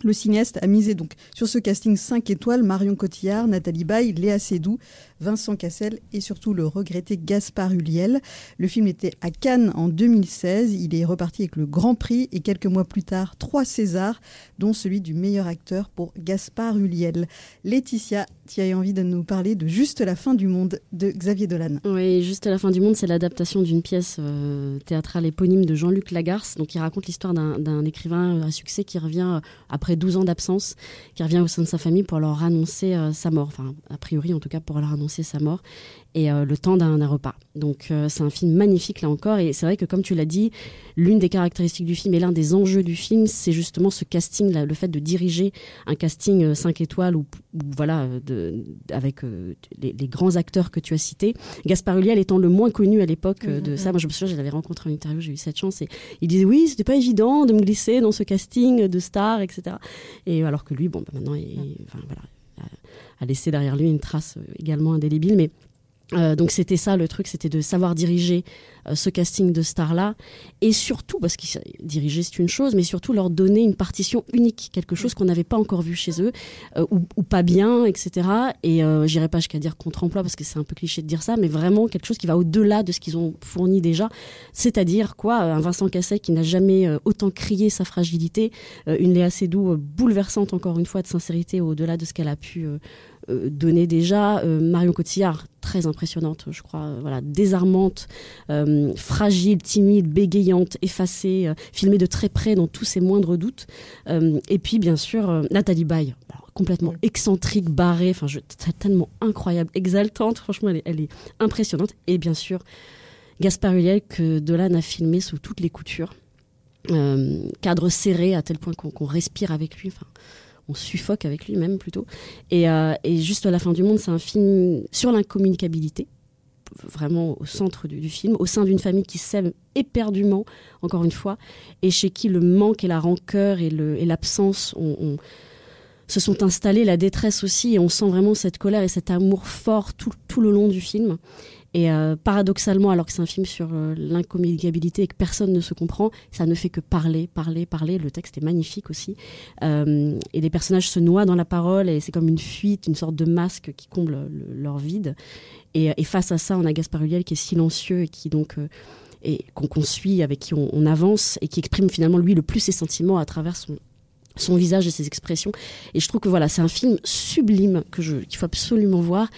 Le cinéaste a misé donc sur ce casting 5 étoiles Marion Cotillard, Nathalie Baye, Léa Seydoux, Vincent Cassel et surtout le regretté Gaspard Huliel. Le film était à Cannes en 2016. Il est reparti avec le Grand Prix et quelques mois plus tard, trois Césars, dont celui du meilleur acteur pour Gaspard Huliel. Laetitia, tu as envie de nous parler de Juste la fin du monde de Xavier Dolan. Oui, juste la fin du monde, c'est l'adaptation d'une pièce euh, théâtrale éponyme de Jean-Luc Lagarce. Donc, il raconte l'histoire d'un d'un écrivain à succès qui revient euh, après 12 ans d'absence, qui revient au sein de sa famille pour leur annoncer euh, sa mort. Enfin, a priori, en tout cas, pour leur annoncer sa mort. Et euh, le temps d'un repas. Donc, euh, c'est un film magnifique, là encore. Et c'est vrai que, comme tu l'as dit, l'une des caractéristiques du film et l'un des enjeux du film, c'est justement ce casting, là, le fait de diriger un casting 5 étoiles ou, voilà, euh, de, avec euh, les, les grands acteurs que tu as cités. Gaspard Ulliel étant le moins connu à l'époque euh, de ça. Moi, je me souviens, je l'avais rencontré en interview, j'ai eu cette chance. Et il disait oui, c'était pas évident de me glisser dans ce casting de stars, etc. Et alors que lui, bon, bah, maintenant, il, enfin, voilà, a, laissé derrière lui une trace euh, également indélébile. Mais euh, donc c'était ça le truc, c'était de savoir diriger euh, ce casting de stars là, et surtout parce que diriger c'est une chose, mais surtout leur donner une partition unique, quelque chose qu'on n'avait pas encore vu chez eux euh, ou, ou pas bien, etc. Et euh, j'irai pas jusqu'à dire contre-emploi parce que c'est un peu cliché de dire ça, mais vraiment quelque chose qui va au-delà de ce qu'ils ont fourni déjà, c'est-à-dire quoi, un Vincent Cassel qui n'a jamais euh, autant crié sa fragilité, euh, une Léa Seydoux euh, bouleversante encore une fois de sincérité au-delà de ce qu'elle a pu euh, donner déjà. Euh, Marion Cotillard, très impressionnante, je crois, euh, voilà, désarmante, euh, fragile, timide, bégayante, effacée, filmée de très près dans tous ses moindres doutes. Et puis, bien sûr, Nathalie Baye. alors, complètement excentrique, barrée, enfin, je, tellement incroyable, exaltante, franchement, elle est, elle est impressionnante. Et bien sûr, Gaspard Ulliel, que Dolan a filmé sous toutes les coutures. Cadre serré à tel point qu'on respire avec lui. Enfin, on suffoque avec lui même plutôt. Et, euh, et juste à la fin du monde, c'est un film sur l'incommunicabilité, vraiment au centre du, film, au sein d'une famille qui s'aime éperdument, encore une fois, et chez qui le manque et la rancœur et l'absence se sont installés, la détresse aussi, et on sent vraiment cette colère et cet amour fort tout le long du film. Et euh, paradoxalement, alors que c'est un film sur euh, l'incommunicabilité et que personne ne se comprend, ça ne fait que parler, parler, parler. Le texte est magnifique aussi. Euh, et les personnages se noient dans la parole et c'est comme une fuite, une sorte de masque qui comble le- leur vide. Et, face à ça, on a Gaspard Ulliel qui est silencieux et qui donc euh, et qu'on suit, avec qui on, avance et qui exprime finalement lui le plus ses sentiments à travers son son visage et ses expressions. Et je trouve que voilà, c'est un film sublime que qu'il faut absolument voir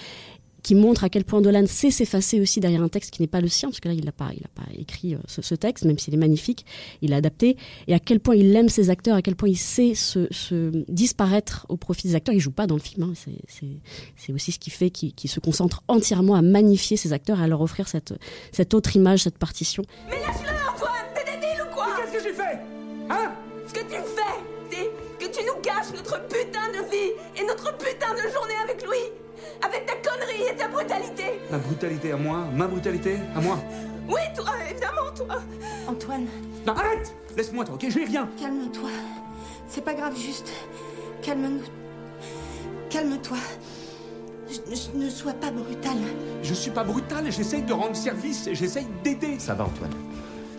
qui montre à quel point Dolan sait s'effacer aussi derrière un texte qui n'est pas le sien, parce que là, il n'a pas, il a pas écrit euh, ce, ce texte, même s'il est magnifique, il l'a adapté, et à quel point il aime ses acteurs, à quel point il sait se, se disparaître au profit des acteurs. Il joue pas dans le film, hein, c'est- aussi ce qui fait qu'il se concentre entièrement à magnifier ses acteurs, à leur offrir cette, cette autre image, cette partition. Mais lâche-le, Antoine T'es débile ou quoi? Qu'est-ce que j'ai fait? Hein? Ce que tu fais, c'est que tu nous gâches notre putain de vie et notre putain de journée avec lui Avec ta connerie et ta brutalité Ma brutalité à moi, ma brutalité à moi. Oui, toi, évidemment, toi Antoine, Non, arrête Laisse-moi toi, ok Je vais rien calme-toi. C'est pas grave, juste calme-nous. Calme-toi. Je- je- ne sois pas brutal. Je suis pas brutal, j'essaye de rendre service, j'essaye d'aider. Ça va, Antoine.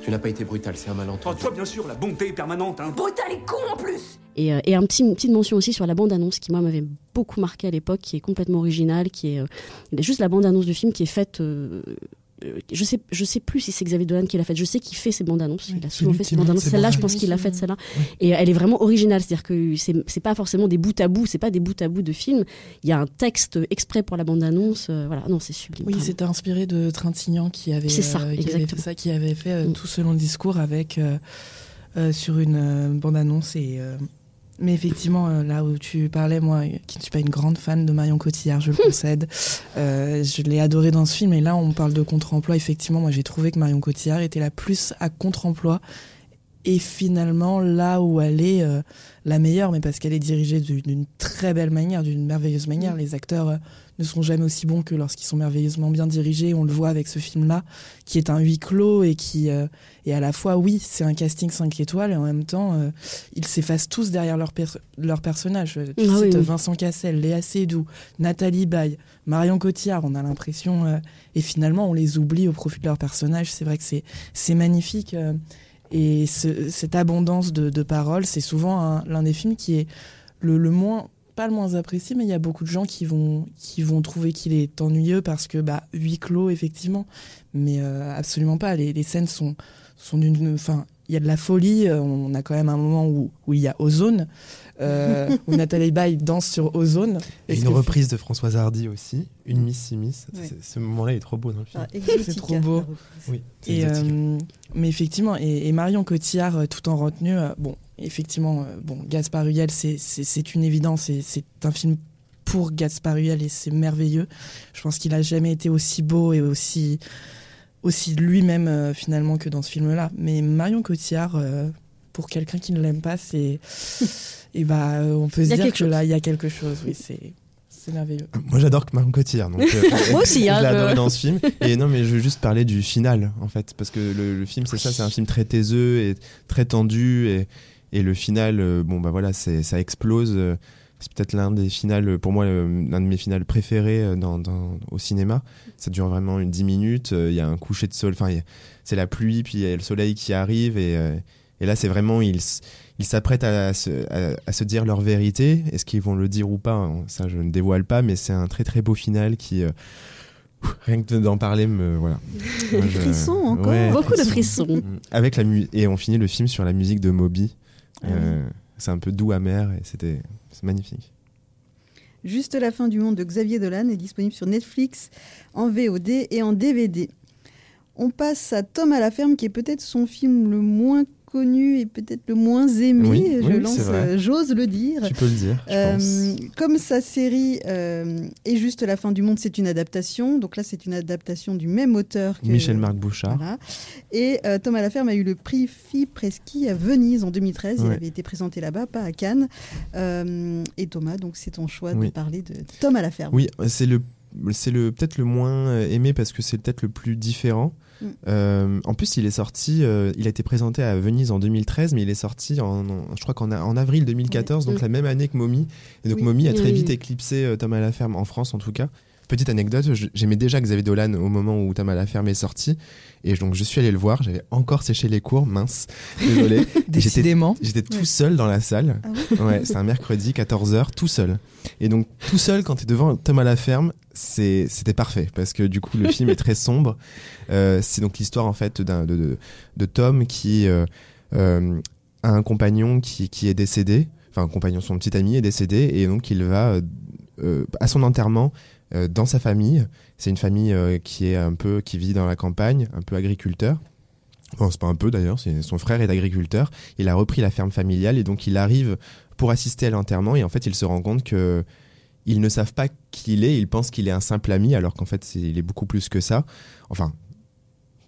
Tu n'as pas été brutal, c'est un Oh, malentendu. toi, bien sûr, la bonté permanente, hein. Brutal et con en plus Et, euh, et un petit, une petite mention aussi sur la bande-annonce qui, moi, m'avait beaucoup marqué à l'époque, qui est complètement originale, qui est, euh, il y a juste la bande-annonce du film qui est faite. euh, je sais, je sais plus si c'est Xavier Dolan qui l'a faite. Je sais qu'il fait ses bandes annonces. il a souvent fait ses bandes annonces. Celle-là, je pense qu'il l'a faite celle-là. Et elle est vraiment originale. C'est-à-dire que c'est, pas forcément des bouts à bout. C'est pas des bouts à bout de film. Il y a un texte exprès pour la bande annonce. euh, voilà. Non, c'est sublime. Oui, c'était inspiré de Trintignant qui avait, ça, euh, qui avait fait ça, qui avait fait euh, tout ce long discours avec sur une euh, bande-annonce. Et, mais effectivement, euh, là où tu parlais, moi, euh, qui ne suis pas une grande fan de Marion Cotillard, je le concède, euh, je l'ai adoré dans ce film. Et là, on parle de contre-emploi. Effectivement, moi, j'ai trouvé que Marion Cotillard était la plus à contre-emploi. Et finalement, là où elle est euh, la meilleure, mais parce qu'elle est dirigée d'une- très belle manière, d'une merveilleuse manière. Les acteurs euh, ne sont jamais aussi bons que lorsqu'ils sont merveilleusement bien dirigés. On le voit avec ce film-là, qui est un huis clos et qui euh, et à la fois, oui, c'est un casting 5 étoiles et en même temps, ils s'effacent tous derrière leur, per- leur personnage. Tu Ah cites oui, oui. Vincent Cassel, Léa Seydoux, Nathalie Baye, Marion Cotillard. On a l'impression et finalement, on les oublie au profit de leur personnage. C'est vrai que c'est c'est magnifique. Et ce- cette abondance de, paroles, c'est souvent un- l'un des films qui est le, le moins, pas le moins apprécié, mais il y a beaucoup de gens qui vont, qui vont trouver qu'il est ennuyeux parce que, bah, huis clos, effectivement. Mais euh, absolument pas. Les, scènes sont, sont d'une. Enfin, il y a de la folie. euh, On a quand même un moment où, où il y a Ozone, euh, où Nathalie Baye danse sur Ozone. Et une reprise de Françoise Hardy aussi, une Miss Miss. Ouais. Ce moment-là il est trop beau dans le film. Ah, C'est trop beau. Oui, Et, euh, mais effectivement, et, et Marion Cotillard, tout en retenue, euh, bon, effectivement, euh, bon, Gaspard Huliel, c'est- une évidence, et c'est un film pour Gaspard Huliel et c'est merveilleux. Je pense qu'il a jamais été aussi beau et aussi aussi lui-même euh, finalement que dans ce film-là. Mais Marion Cotillard, euh, pour quelqu'un qui ne l'aime pas, c'est et bah euh, on peut se dire que chose. là il y a quelque chose. Oui, c'est c'est merveilleux. Moi j'adore que Marion Cotillard. Donc, euh, Moi aussi, je hein, adoré dans ce film. Et non, mais je veux juste parler du final en fait, parce que le, le film c'est ça, c'est un film très taiseux et très tendu et, et le final, bon bah voilà, c'est ça explose. C'est peut-être l'un des finales, pour moi, euh, l'un de mes finales préférés euh, dans, dans- au cinéma. Ça dure vraiment une 10 minutes. euh, Il y a un coucher de soleil, enfin, c'est la pluie, puis il y a le soleil qui arrive. Et, et là, c'est vraiment, ils ils s'apprêtent à, se- à- à se dire leur vérité. Est-ce qu'ils vont le dire ou pas hein, Ça, je ne dévoile pas, mais c'est un très très beau final qui. euh, Rien que d'en parler, me voilà. Moi, je- frissons encore. Beaucoup de frissons. Avec la mu- et on finit le film sur la musique de Moby. Ah Euh, c'est un peu doux amer et c'était magnifique. Juste la fin du monde de Xavier Dolan est disponible sur Netflix en VOD et en DVD. On passe à Tom à la ferme, qui est peut-être son film le moins connu et peut-être le moins aimé. Oui, je oui, lance, euh, j'ose le dire. Tu peux le dire, je Euh, pense. Comme sa série euh, est juste la fin du monde, c'est une adaptation. Donc là, c'est une adaptation du même auteur que Michel-Marc Bouchard. Voilà. Et euh, Tom à la ferme a eu le prix Fipreschi à Venise en 2013. Il avait été présenté là-bas, pas à Cannes. Et Thomas, donc c'est ton choix de parler de Tom à la ferme. Oui, c'est le c'est le peut-être le moins aimé parce que c'est peut-être le plus différent. Mm. Euh, en plus, il est sorti, euh, il a été présenté à Venise en 2013, mais il est sorti en, en- je crois qu'en en avril 2014, Ouais. donc Mm. la même année que Mommy. Et donc Oui. Mommy a très vite éclipsé euh, Tom à la ferme en France en tout cas. Petite anecdote, j'aimais déjà Xavier Dolan au moment où Tom à la ferme est sorti, et donc je suis allé le voir. J'avais encore séché les cours, mince, désolé. Décidément. J'étais tout seul dans la salle. Ah ouais, c'est un mercredi 14h, tout seul. Et donc tout seul quand tu es devant Tom à la ferme, c'est c'était parfait parce que du coup le film est très sombre. Euh, c'est donc l'histoire en fait d'un de, de, de Tom qui euh, euh, a un compagnon qui, qui est décédé, enfin un compagnon, son petit ami est décédé et donc il va à son enterrement dans sa famille. C'est une famille euh, qui est un peu qui vit dans la campagne, un peu agriculteur. Bon, c'est pas un peu d'ailleurs, son frère est agriculteur. Il a repris la ferme familiale et donc il arrive pour assister à l'enterrement et en fait il se rend compte que ils ne savent pas qui il est. Ils pensent qu'il est un simple ami alors qu'en fait il est beaucoup plus que ça. Enfin,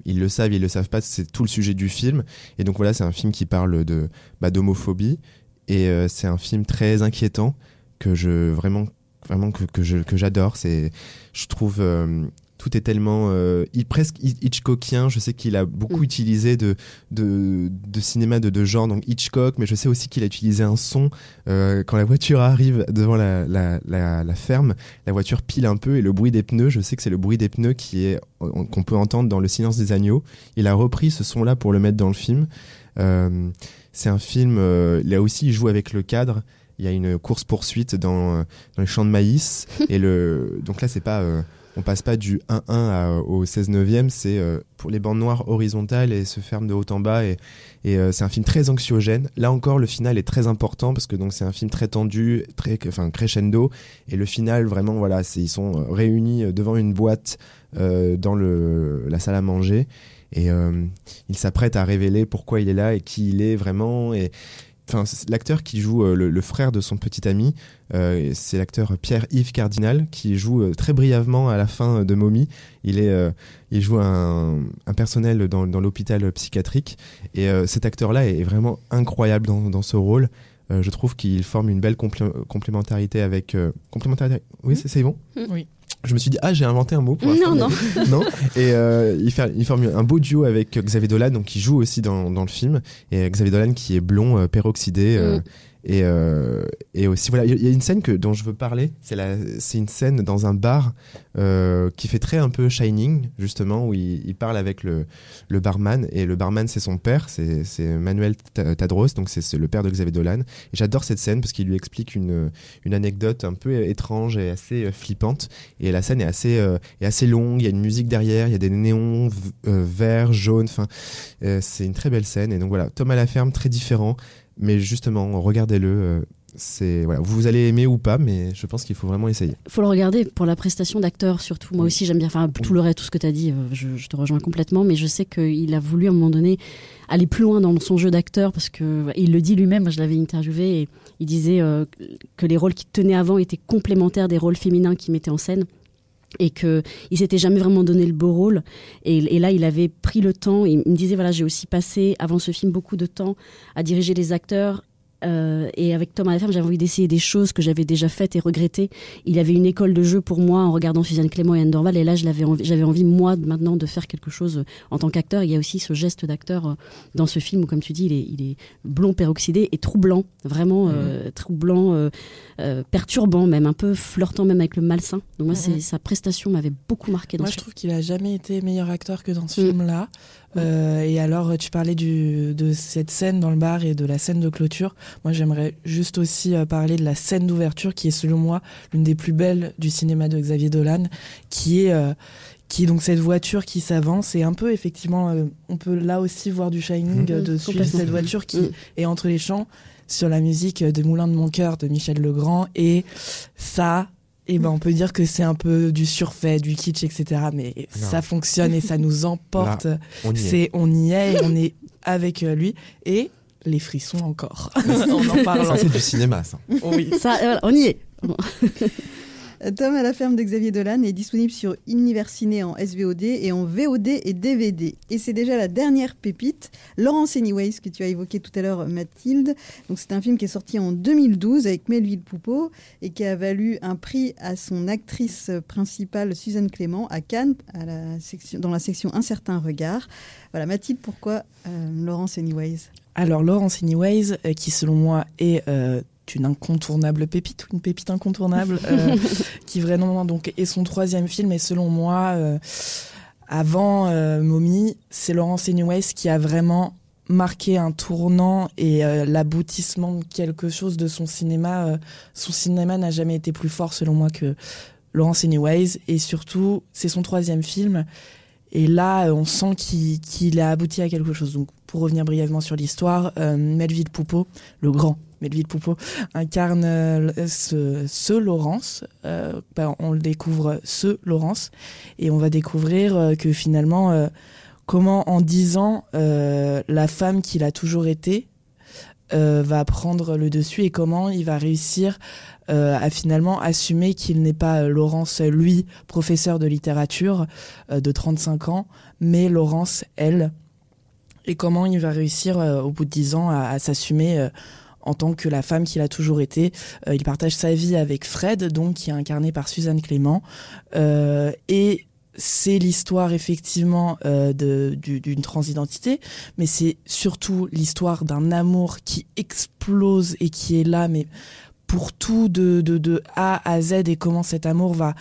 ils le savent, ils le savent pas. C'est tout le sujet du film. Et donc voilà, c'est un film qui parle de bah, d'homophobie et euh, c'est un film très inquiétant que je vraiment vraiment que, que j'adore. C'est je trouve euh, tout est tellement euh, hi- presque hi- Hitchcockien. Je sais qu'il a beaucoup utilisé de, de, de cinéma de, de genre, donc Hitchcock, mais je sais aussi qu'il a utilisé un son euh, quand la voiture arrive devant la, la, la, la ferme. La voiture pile un peu et le bruit des pneus, je sais que c'est le bruit des pneus qui est qu'on peut entendre dans Le Silence des agneaux. Il a repris ce son-là pour le mettre dans le film. Euh, c'est un film. là aussi, il joue avec le cadre. Il y a une course poursuite dans, euh, dans les champs de maïs. Et le donc là c'est pas euh, on passe pas du 1-1 à- au 16 neuvième, c'est euh, pour les bandes noires horizontales et se ferme de haut en bas. Et, et euh, c'est un film très anxiogène. Là encore, le final est très important parce que donc c'est un film très tendu, très enfin crescendo. Et le final vraiment voilà, c'est ils sont réunis devant une boîte dans le la salle à manger. Et il s'apprête à révéler pourquoi il est là et qui il est vraiment. Et Enfin, c'est l'acteur qui joue euh, le, le frère de son petit ami, euh, c'est l'acteur Pierre-Yves Cardinal qui joue euh, très brièvement à la fin de Mommy. Il est, euh, il joue un, un personnel dans, dans l'hôpital psychiatrique et euh, cet acteur-là est vraiment incroyable dans, dans ce rôle. Euh, je trouve qu'il forme une belle complé- complémentarité avec euh, complémentarité. Oui, c'est c'est bon? Oui. Je me suis dit ah j'ai inventé un mot pour Non, non. non et euh, il, fait, il forme un beau duo avec Xavier Dolan donc qui joue aussi dans, dans le film et Xavier Dolan qui est blond euh, peroxydé euh, Mm. Et, euh, et aussi voilà il y a une scène que dont je veux parler c'est une scène dans un bar euh, qui fait très un peu Shining justement où il, parle avec le, barman et le barman c'est son père c'est Manuel Ta- Tadros donc c'est le père de Xavier Dolan. Et j'adore cette scène parce qu'il lui explique une une anecdote un peu étrange et assez euh, flippante. Et la scène est assez est assez longue il y a une musique derrière il y a des néons verts jaunes c'est une très belle scène. Et donc voilà Tom à la ferme très différent mais justement regardez-le euh, c'est voilà. Vous allez aimer ou pas mais je pense qu'il faut vraiment essayer. Faut le regarder pour la prestation d'acteur surtout. Moi aussi j'aime bien, enfin tout le reste, tout ce que tu as dit, euh, je, je te rejoins complètement, mais je sais qu'il a voulu à un moment donné aller plus loin dans son jeu d'acteur parce que il le dit lui-même, je l'avais interviewé et il disait euh, que les rôles qu'il tenait avant étaient complémentaires des rôles féminins qu'il mettait en scène et que il s'était jamais vraiment donné le beau rôle. Et, et là il avait pris le temps. Il me disait voilà j'ai aussi passé avant ce film beaucoup de temps à diriger les acteurs euh, et avec Tom à la ferme, j'avais envie d'essayer des choses que j'avais déjà faites et regrettées. Il avait une école de jeu pour moi en regardant Suzanne Clément et Anne Dorval. Et là, je l'avais envie- j'avais envie, moi, maintenant, de faire quelque chose euh, en tant qu'acteur. Il y a aussi ce geste d'acteur euh, dans ce film où, comme tu dis, il est, il est blond peroxydé et troublant. Vraiment euh, troublant, euh, perturbant même, un peu flirtant même avec le malsain. Donc moi, Mhm. sa prestation m'avait beaucoup marqué dans Moi, ce je film. trouve qu'il a jamais été meilleur acteur que dans ce Mm. film-là. Euh, et alors, tu parlais du, de cette scène dans le bar et de la scène de clôture. Moi, j'aimerais juste aussi euh, parler de la scène d'ouverture, qui est selon moi l'une des plus belles du cinéma de Xavier Dolan, qui est euh, qui est donc cette voiture qui s'avance et un peu effectivement, euh, on peut là aussi voir du Shining Mhm. euh, de suivre cette voiture qui Mhm. est entre les champs sur la musique de Moulin de mon cœur de Michel Legrand et ça. Et ben on peut dire que c'est un peu du surfait, du kitsch, etc. Mais Non. ça fonctionne et ça nous emporte. Là, on y est. c'est on y est, et on est avec euh, lui et les frissons encore. on en parle. ça c'est du cinéma ça Oui. Ça, voilà, on y est. Bon. Tom à la ferme de Xavier Dolan est disponible sur Universiné en SVOD et en VOD et DVD. Et c'est déjà la dernière pépite, Laurence Anyways, que tu as évoqué tout à l'heure, Mathilde. Donc c'est un film qui est sorti en 2012 avec Melville Poupeau et qui a valu un prix à son actrice principale, Suzanne Clément, à Cannes, dans la section Un certain regard. Voilà, Mathilde, pourquoi euh, Laurence Anyways? Alors Laurence Anyways, euh, qui selon moi est euh, une incontournable pépite, ou une pépite incontournable, euh, qui vraiment donc est son troisième film et selon moi, euh, avant euh, Mommy, c'est Laurence Anyways qui a vraiment marqué un tournant et euh, l'aboutissement de quelque chose de son cinéma. son cinéma n'a jamais été plus fort selon moi que Laurence Anyways et surtout c'est son troisième film et là, on sent qu'il a abouti à quelque chose. Donc, pour revenir brièvement sur l'histoire, euh, Melville Poupeau, le grand Melville Poupeau, incarne euh, ce, ce Laurence. Euh, ben, on le découvre ce Laurence, et on va découvrir euh, que finalement, comment en dix ans, la femme qu'il a toujours été va prendre le dessus et comment il va réussir à finalement assumer qu'il n'est pas Laurence, lui, professeur de littérature de 35 ans, mais Laurence, elle, et comment il va réussir au bout de 10 ans à, s'assumer en tant que la femme qu'il a toujours été. Euh, il partage sa vie avec Fred, donc qui est incarné par Suzanne Clément, Euh, et c'est l'histoire effectivement euh, d'une transidentité, mais c'est surtout l'histoire d'un amour qui explose et qui est là, mais pour tout de, A à Z et comment cet amour va,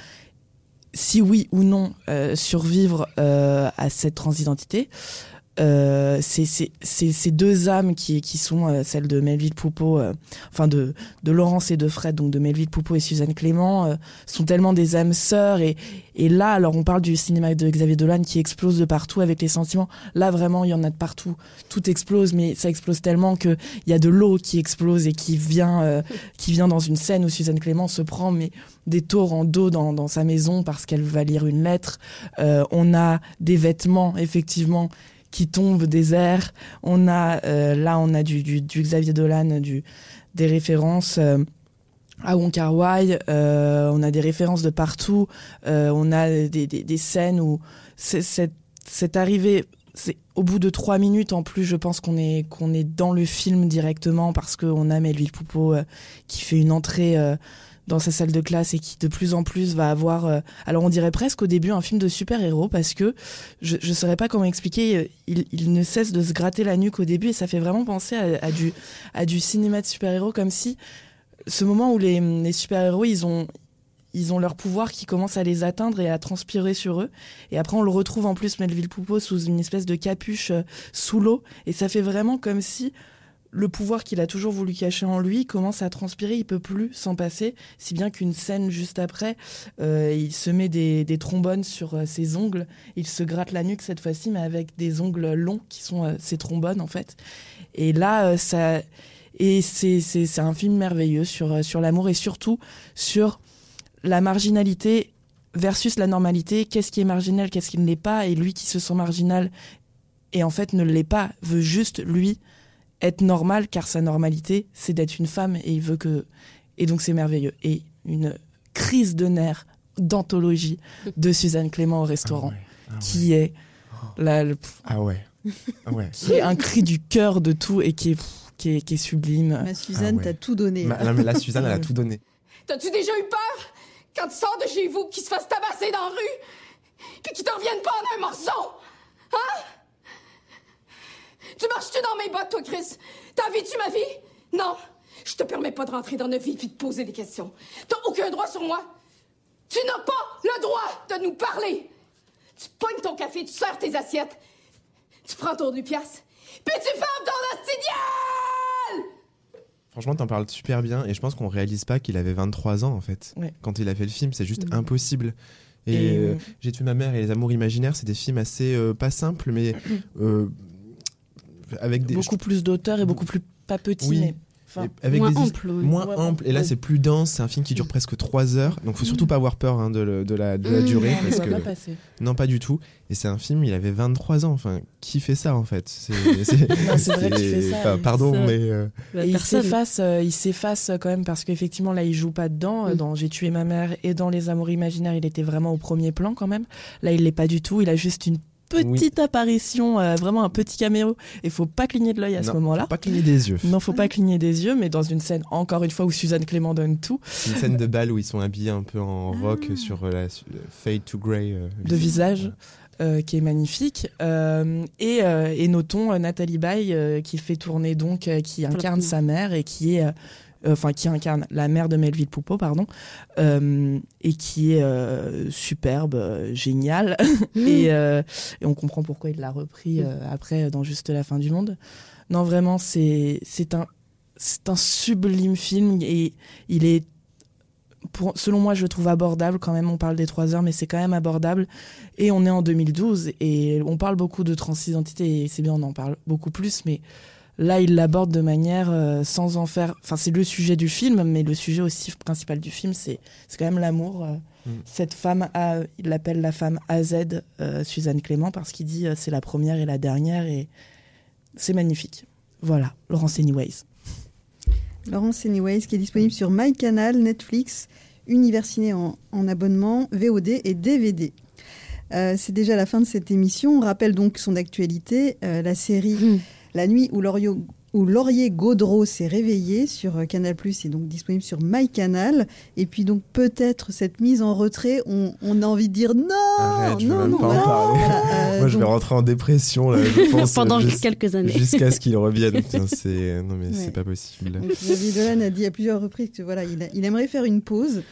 si oui ou non, survivre à cette transidentité. Euh, c'est c'est- c'est ces deux âmes qui, qui sont euh, celles de Melville Poupeau, euh, enfin de, de Laurence et de Fred, donc de Melville Poupeau et Suzanne Clément, euh, sont tellement des âmes sœurs. Et, et là, alors on parle du cinéma de Xavier Dolan qui explose de partout avec les sentiments. Là, vraiment, il y en a de partout. Tout explose, mais ça explose tellement que il y a de l'eau qui explose et qui vient, euh, qui vient dans une scène où Suzanne Clément se prend mais des torrents d'eau dans, dans sa maison parce qu'elle va lire une lettre. Euh, on a des vêtements, effectivement qui des airs. On a euh, là, on a du, Xavier Dolan, du, des références euh, à Wong Kar Wai. euh, on a des références de partout. on a des, scènes où cette, cette arrivée. Au bout de trois minutes en plus, je pense qu'on est dans le film directement parce qu'on a Melville Poupeau qui fait une entrée dans sa salle de classe et qui de plus en plus va avoir. euh, alors on dirait presque au début un film de super-héros parce que je ne saurais pas comment expliquer. euh, Il, il ne cesse de se gratter la nuque au début et ça fait vraiment penser à, du, à du cinéma de super-héros comme si ce moment où les, les super-héros ils ont ils ont leur pouvoir qui commence à les atteindre et à transpirer sur eux. Et après, on le retrouve en plus, Melville Poupeau, sous une espèce de capuche euh, sous l'eau. Et ça fait vraiment comme si le pouvoir qu'il a toujours voulu cacher en lui commence à transpirer, il peut plus s'en passer, si bien qu'une scène juste après, euh, il se met des, trombones sur euh, ses ongles, il se gratte la nuque cette fois-ci, mais avec des ongles longs qui sont euh, ses trombones en fait. Et là, euh, ça, et c'est c'est c'est un film merveilleux sur sur l'amour et surtout sur la marginalité versus la normalité. Qu'est-ce qui est marginal, qu'est-ce qui ne l'est pas, et lui qui se sent marginal et en fait ne l'est pas, veut juste lui être normal car sa normalité c'est d'être une femme et il veut que et donc c'est merveilleux et une crise de nerfs d'anthologie de Suzanne Clément au restaurant qui est la, le- Ah ouais. Ah ouais. qui est un cri du cœur de tout et qui est, qui est, qui est sublime. Ma Suzanne, Ah ouais. t'as tout donné. Ma- non, mais là, Suzanne, elle a tout donné. T'as-tu déjà eu peur quand tu sors de chez vous qu'il se fasse tabasser dans la rue puis qu'il te revienne pas en un morceau? Hein? Tu marches-tu dans mes bottes, toi, Chris? T'as vécu ma vie? Non. Je te permets pas de rentrer dans notre vie puis de poser des questions. T'as aucun droit sur moi. Tu n'as pas le droit de nous parler. Tu pognes ton café, tu sers tes assiettes, tu prends ton piastres, puis tu fermes ton gueule! Franchement, t'en parles super bien et je pense qu'on réalise pas qu'il avait 23 ans en fait. Ouais. Quand il a fait le film, c'est juste Mhm. impossible. Et, Et, euh, euh, J'ai tué ma mère et Les Amours imaginaires, c'est des films assez euh, pas simples, mais euh, avec des beaucoup plus d'auteur et beaucoup plus. Oui. Enfin, Et avec moins des ample, moins Ouais, ample. Et là, ouais. c'est plus dense. C'est un film qui dure presque 3 heures. Donc, faut surtout pas avoir peur hein, de, le- de la, de la Mmh. durée. parce que... pas passer. Non, pas du tout. Et c'est un film, il avait 23 ans. Enfin, qui fait ça en fait? C'est vrai qu'il fait ça, enfin, pardon, Ça- mais. euh, Et il s'efface, euh, il s'efface quand même parce qu'effectivement là il joue pas dedans. Euh, Mm. Dans J'ai tué ma mère et dans Les Amours imaginaires, il était vraiment au premier plan quand même. Là il l'est pas du tout. Il a juste une petite apparition, euh, vraiment un petit caméo. Et faut pas cligner de l'œil à ce moment-là. faut Pas cligner des yeux. Non, faut pas cligner des yeux, mais dans une scène encore une fois où Suzanne Clément donne tout C'est une scène de bal où ils sont habillés un peu en rock sur euh, la le Fade to Grey. euh, de visage. euh, qui est magnifique Euh, et, euh, et notons euh, Nathalie Baye euh, qui fait tourner donc euh, qui incarne sa mère et qui est euh, euh, enfin qui incarne la mère de Melville Poupeau pardon euh, et qui est euh, superbe euh, géniale et, euh, et on comprend pourquoi il l'a repris euh, après dans juste la fin du monde non vraiment c'est un un sublime film et il est pour, selon moi, je le trouve abordable quand même. On parle des trois heures, mais c'est quand même abordable. Et on est en 2012 et on parle beaucoup de transidentité et c'est bien, on en parle beaucoup plus, mais là, il l'aborde de manière euh, sans en faire. Enfin, c'est le sujet du film, mais le sujet aussi principal du film, c'est c'est quand même l'amour. euh. Mm. Cette femme, A, il l'appelle la femme AZ, euh, Suzanne Clément, parce qu'il dit euh, c'est la première et la dernière et c'est magnifique. Voilà, Laurence Anyways. Laurence Anyways, qui est disponible sur MyCanal, Netflix, Universiné en, en abonnement, VOD et DVD. Euh, c'est déjà la fin de cette émission. On rappelle donc son actualité, euh, la série La nuit où Laurier, où Laurier Gaudreau s'est réveillé sur euh, Canal+, est donc disponible sur MyCanal. Et puis donc peut-être cette mise en retrait, on, on a envie de dire non, Arrête, non, non. parler. Voilà, euh, Moi, je vais rentrer en dépression là, je pense, Pendant quelques années. Jusqu'à ce qu'il revienne. C'est non mais Ouais. c'est pas possible. Xavier Dolan a dit à plusieurs reprises que voilà, il, a- il aimerait faire une pause.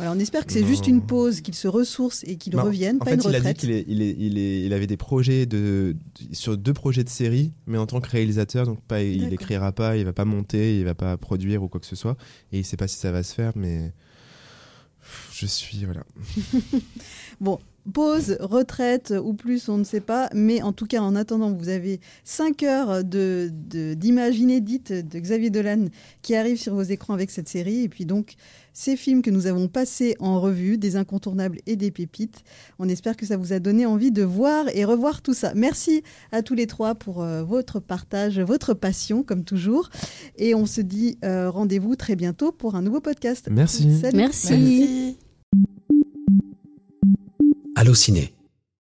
Voilà, on espère que c'est juste une pause, qu'il se ressource et qu'il Bah, revienne, en pas fait, une il a dit retraite. qu'il il, avait des projets de, sur deux projets de série, mais en tant que réalisateur, donc pas, il écrira pas, il va pas monter, il va pas produire ou quoi que ce soit, et il sait pas si ça va se faire, mais je suis voilà. Bon, pause, retraite ou plus, on ne sait pas. Mais en tout cas, en attendant, vous avez 5 heures de, de- d'images inédites de Xavier Dolan qui arrivent sur vos écrans avec cette série. Et puis donc, ces films que nous avons passés en revue, des incontournables et des pépites. On espère que ça vous a donné envie de voir et revoir tout ça. Merci à tous les trois pour euh, votre partage, votre passion, comme toujours. Et on se dit euh, rendez-vous très bientôt pour un nouveau podcast. Merci. Salut. Merci. Allociné,